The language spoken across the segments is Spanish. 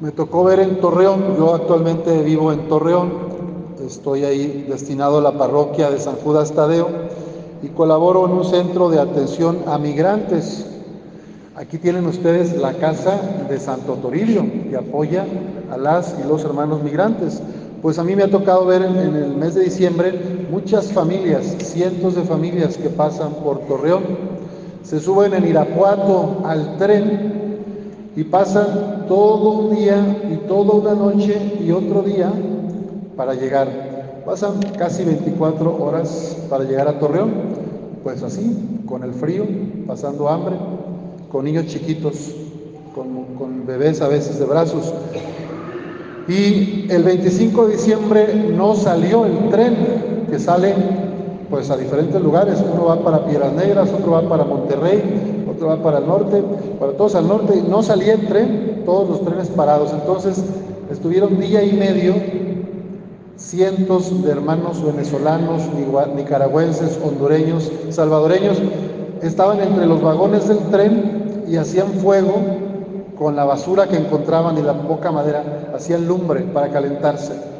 Me tocó ver en Torreón, yo actualmente vivo en Torreón, estoy ahí destinado a la parroquia de San Judas Tadeo y colaboro en un centro de atención a migrantes. Aquí tienen ustedes la casa de Santo Toribio, que apoya a las y los hermanos migrantes. Pues a mí me ha tocado ver en, en el mes de diciembre muchas familias, cientos de familias que pasan por Torreón. Se suben en Irapuato al tren y pasan todo un día y toda una noche y otro día para llegar. Pasan casi 24 horas para llegar a Torreón. Pues así, con el frío, pasando hambre, con niños chiquitos, con, con bebés a veces de brazos. Y el 25 de diciembre no salió el tren que sale pues a diferentes lugares. Uno va para Piedras Negras, otro va para Monterrey, para el norte, para todos al norte. No salía el tren, todos los trenes parados. Entonces estuvieron día y medio cientos de hermanos venezolanos, nicaragüenses, hondureños, salvadoreños, estaban entre los vagones del tren y hacían fuego con la basura que encontraban y la poca madera, hacían lumbre para calentarse.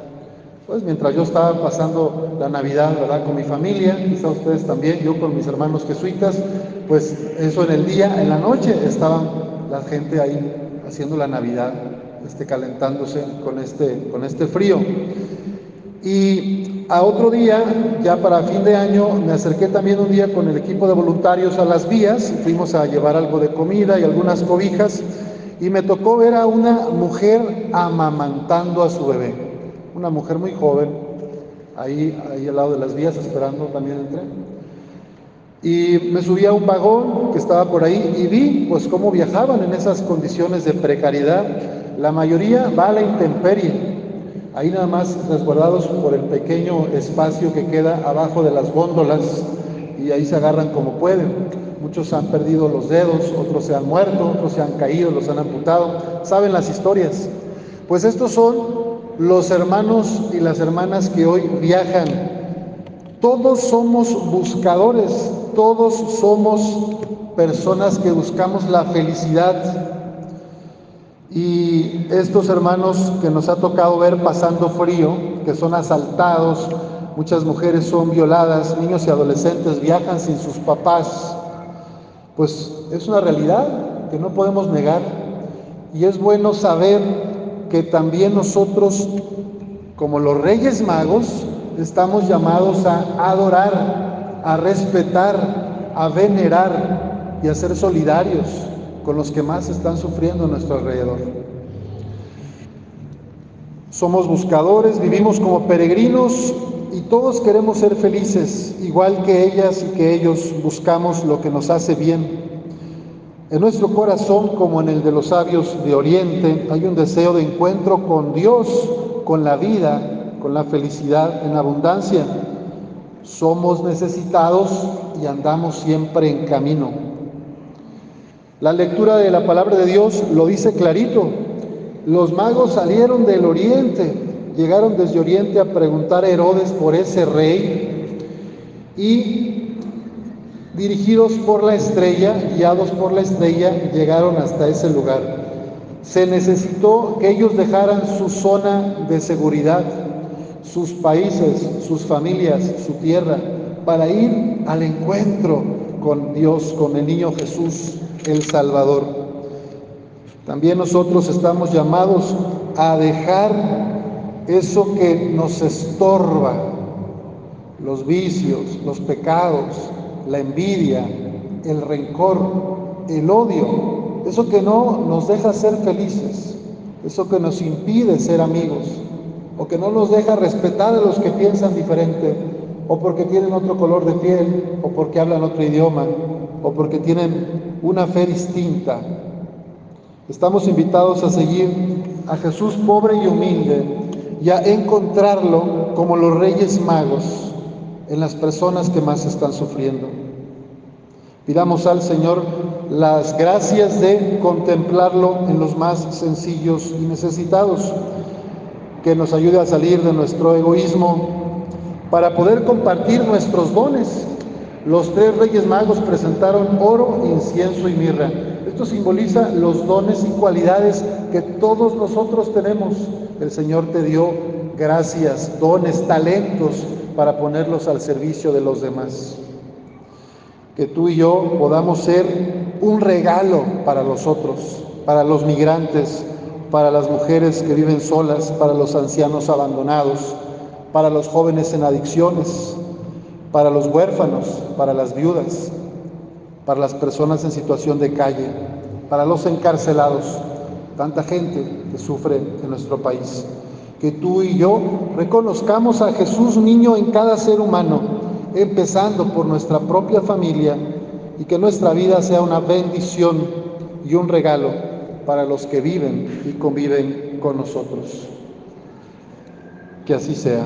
Pues mientras yo estaba pasando la Navidad, ¿verdad? Con mi familia, quizá ustedes también, yo con mis hermanos jesuitas, pues eso en el día, en la noche estaban la gente ahí haciendo la Navidad, este, calentándose con este, con este frío. Y a otro día, ya para fin de año, me acerqué también un día con el equipo de voluntarios a las vías, fuimos a llevar algo de comida y algunas cobijas, y me tocó ver a una mujer amamantando a su bebé, una mujer muy joven, ahí, ahí al lado de las vías esperando también el tren. Y me subí a un vagón que estaba por ahí y vi pues cómo viajaban en esas condiciones de precariedad. La mayoría va a la intemperie, ahí nada más resguardados por el pequeño espacio que queda abajo de las góndolas y ahí se agarran como pueden. Muchos han perdido los dedos, otros se han muerto, otros se han caído, los han amputado. Saben las historias. Pues estos son los hermanos y las hermanas que hoy viajan. Todos somos buscadores, todos somos personas que buscamos la felicidad, y estos hermanos que nos ha tocado ver pasando frío, que son asaltados, muchas mujeres son violadas, niños y adolescentes viajan sin sus papás, pues es una realidad que no podemos negar. Y es bueno saber que también nosotros, como los reyes magos, estamos llamados a adorar, a respetar, a venerar y a ser solidarios con los que más están sufriendo a nuestro alrededor. Somos buscadores, vivimos como peregrinos y todos queremos ser felices, igual que ellas y que ellos buscamos lo que nos hace bien. En nuestro corazón, como en el de los sabios de Oriente, hay un deseo de encuentro con Dios, con la vida, con la felicidad en abundancia. Somos necesitados y andamos siempre en camino. La lectura de la palabra de Dios lo dice clarito. Los magos salieron del oriente, llegaron desde oriente a preguntar a Herodes por ese rey y dirigidos por la estrella, guiados por la estrella, llegaron hasta ese lugar. Se necesitó que ellos dejaran su zona de seguridad, sus países, sus familias, su tierra, para ir al encuentro con Dios, con el niño Jesús el Salvador. También nosotros estamos llamados a dejar eso que nos estorba, los vicios, los pecados, la envidia, el rencor, el odio, eso que no nos deja ser felices, eso que nos impide ser amigos, o que no nos deja respetar a los que piensan diferente, o porque tienen otro color de piel, o porque hablan otro idioma, o porque tienen una fe distinta. Estamos invitados a seguir a Jesús pobre y humilde y a encontrarlo como los reyes magos en las personas que más están sufriendo. Pidamos al Señor las gracias de contemplarlo en los más sencillos y necesitados, que nos ayude a salir de nuestro egoísmo para poder compartir nuestros dones los tres reyes magos presentaron oro, incienso y mirra. Esto simboliza los dones y cualidades que todos nosotros tenemos. El Señor te dio gracias, dones, talentos para ponerlos al servicio de los demás. Que tú y yo podamos ser un regalo para los otros, para los migrantes, para las mujeres que viven solas, para los ancianos abandonados, para los jóvenes en adicciones, para los huérfanos, para las viudas, para las personas en situación de calle, para los encarcelados, tanta gente que sufre en nuestro país. Que tú y yo reconozcamos a Jesús niño en cada ser humano, empezando por nuestra propia familia, y que nuestra vida sea una bendición y un regalo para los que viven y conviven con nosotros. Que así sea.